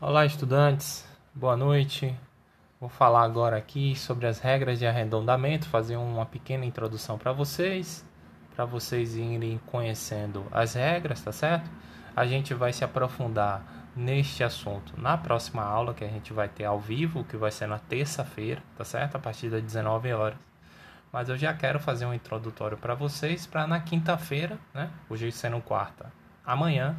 Olá, estudantes. Boa noite. Vou falar agora aqui sobre as regras de arredondamento, fazer uma pequena introdução para vocês, para vocês irem conhecendo as regras, tá certo? A gente vai se aprofundar neste assunto na próxima aula que a gente vai ter ao vivo, que vai ser na terça-feira, tá certo? A partir das 19 horas. Mas eu já quero fazer um introdutório para vocês para na quinta-feira, né? Hoje sendo quarta, amanhã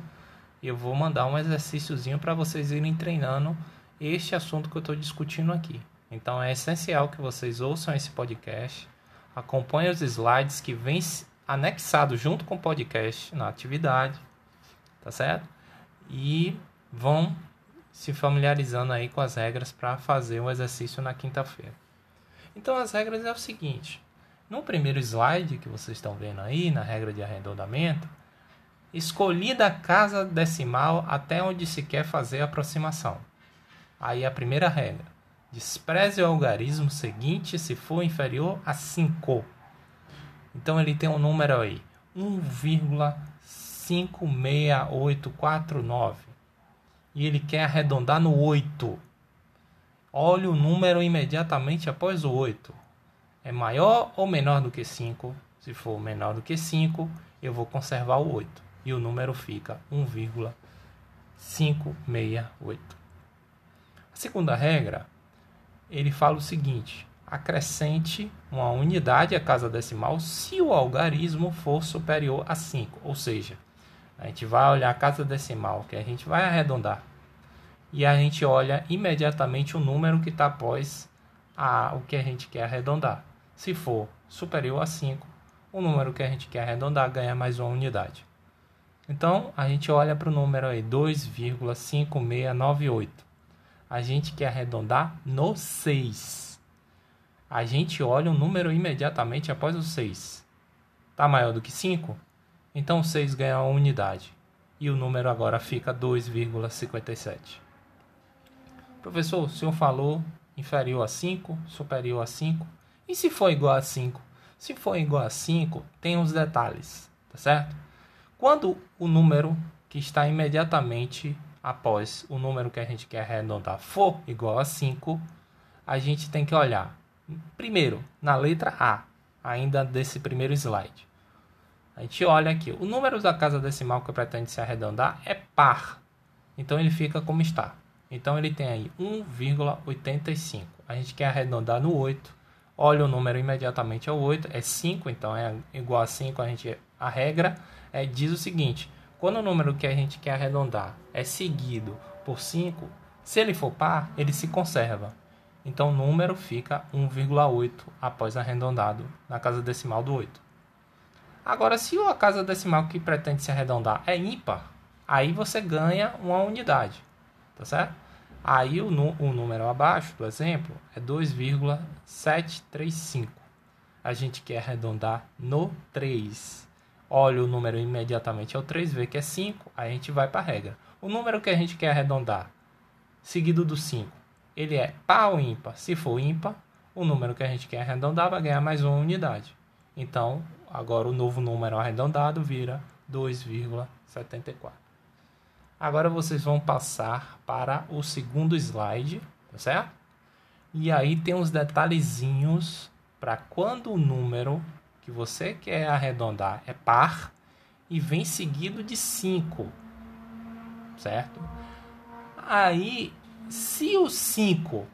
eu vou mandar um exercíciozinho para vocês irem treinando este assunto que eu estou discutindo aqui. Então é essencial que vocês ouçam esse podcast, acompanhem os slides que vêm anexados junto com o podcast na atividade, tá certo? E vão se familiarizando aí com as regras para fazer o exercício na quinta-feira. Então as regras é o seguinte: no primeiro slide que vocês estão vendo aí, na regra de arredondamento, escolhida a casa decimal até onde se quer fazer a aproximação. Aí a primeira regra: despreze o algarismo seguinte se for inferior a 5. Então ele tem um número aí, 1,56849. E ele quer arredondar no 8. Olhe o número imediatamente após o 8. É maior ou menor do que 5? Se for menor do que 5, eu vou conservar o 8 e o número fica 1,568. A segunda regra, ele fala o seguinte: acrescente uma unidade à casa decimal se o algarismo for superior a 5, ou seja, a gente vai olhar a casa decimal que a gente vai arredondar e a gente olha imediatamente o número que está após a, o que a gente quer arredondar. Se for superior a 5, o número que a gente quer arredondar ganha mais uma unidade. Então, a gente olha para o número aí, 2,5698. A gente quer arredondar no 6. A gente olha o número imediatamente após o 6. Está maior do que 5? Então, o 6 ganha uma unidade. E o número agora fica 2,57. Professor, o senhor falou inferior a 5, superior a 5. E se for igual a 5? Se for igual a 5, tem uns detalhes, tá certo? Quando o número que está imediatamente após o número que a gente quer arredondar for igual a 5, a gente tem que olhar primeiro na letra A, ainda desse primeiro slide. A gente olha aqui, o número da casa decimal que pretende se arredondar é par. Então ele fica como está. Então ele tem aí 1,85. A gente quer arredondar no 8. Olha o número imediatamente ao 8, é 5, então é igual a 5, a gente a regra é, diz o seguinte: quando o número que a gente quer arredondar é seguido por 5, se ele for par, ele se conserva. Então o número fica 1,8 após arredondado na casa decimal do 8. Agora, se a casa decimal que pretende se arredondar é ímpar, aí você ganha uma unidade, tá certo? Aí o, o número abaixo do exemplo é 2,735. A gente quer arredondar no 3 olha o número imediatamente ao 3, vê que é 5, aí a gente vai para a regra. O número que a gente quer arredondar, seguido do 5, ele é par ou ímpar? Se for ímpar, o número que a gente quer arredondar vai ganhar mais uma unidade. Então, agora o novo número arredondado vira 2,74. Agora vocês vão passar para o segundo slide, tá certo? E aí tem uns detalhezinhos para quando o número que você quer arredondar é par e vem seguido de 5, certo? Aí, se o 5,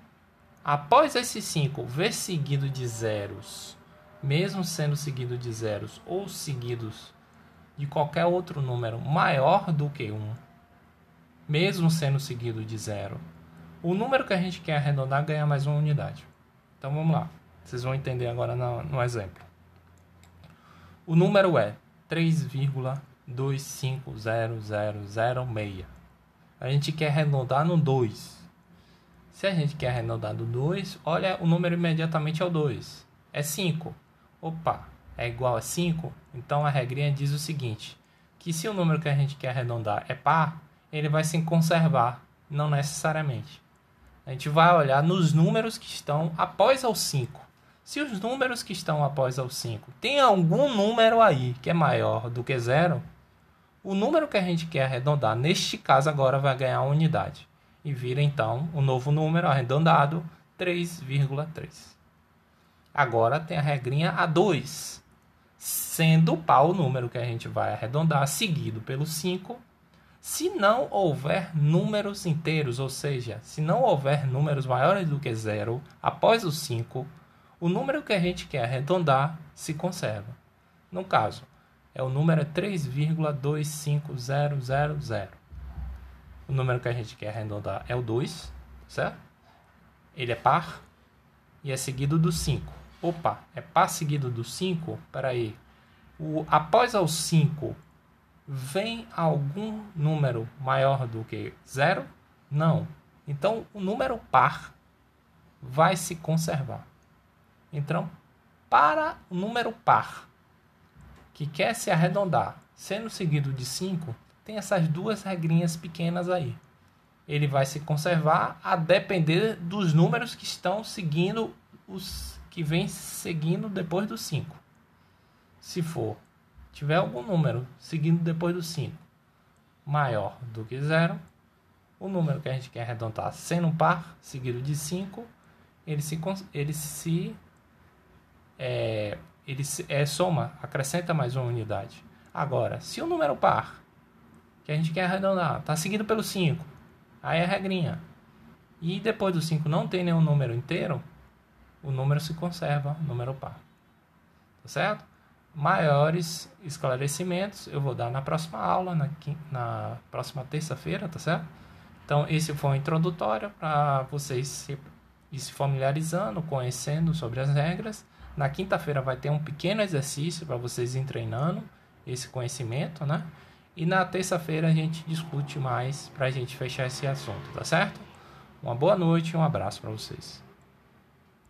após esse 5, ver seguido de zeros, mesmo sendo seguido de zeros ou seguidos de qualquer outro número maior do que 1, mesmo sendo seguido de zero, o número que a gente quer arredondar ganha mais uma unidade. Então vamos lá. Vocês vão entender agora no, no exemplo. O número é 3,250006. A gente quer arredondar no 2. Se a gente quer arredondar no 2, olha o número imediatamente ao 2. É 5. Opa, é igual a 5? Então a regrinha diz o seguinte, que se o número que a gente quer arredondar é par, ele vai se conservar, não necessariamente. A gente vai olhar nos números que estão após ao 5. Se os números que estão após o 5 tem algum número aí que é maior do que zero, o número que a gente quer arredondar, neste caso agora vai ganhar uma unidade. e vira então o novo número arredondado 3,3. Agora tem a regrinha A2, sendo o par o número que a gente vai arredondar, seguido pelo 5, se não houver números inteiros, ou seja, se não houver números maiores do que zero após o 5, o número que a gente quer arredondar se conserva. No caso, é o número 3,25000. O número que a gente quer arredondar é o 2, certo? Ele é par e é seguido do 5. Opa, é par seguido do 5? Peraí. O, após o 5, vem algum número maior do que 0? Não. Então, o número par vai se conservar. Então, para o número par que quer se arredondar, sendo seguido de 5, tem essas duas regrinhas pequenas aí. Ele vai se conservar a depender dos números que estão seguindo os que vem seguindo depois do 5. Se for tiver algum número seguindo depois do 5 maior do que zero, o número que a gente quer arredondar sendo par seguido de 5, ele se, ele se é, ele é, soma, acrescenta mais uma unidade. Agora, se o número par, que a gente quer arredondar, está seguido pelo 5, aí é a regrinha. E depois do 5 não tem nenhum número inteiro, o número se conserva, número par. Tá certo? Maiores esclarecimentos eu vou dar na próxima aula, na, na próxima terça-feira, tá certo? Então, esse foi um introdutório para vocês se, se familiarizando, conhecendo sobre as regras na quinta-feira vai ter um pequeno exercício para vocês ir treinando esse conhecimento, né? E na terça-feira a gente discute mais para a gente fechar esse assunto, tá certo? Uma boa noite e um abraço para vocês.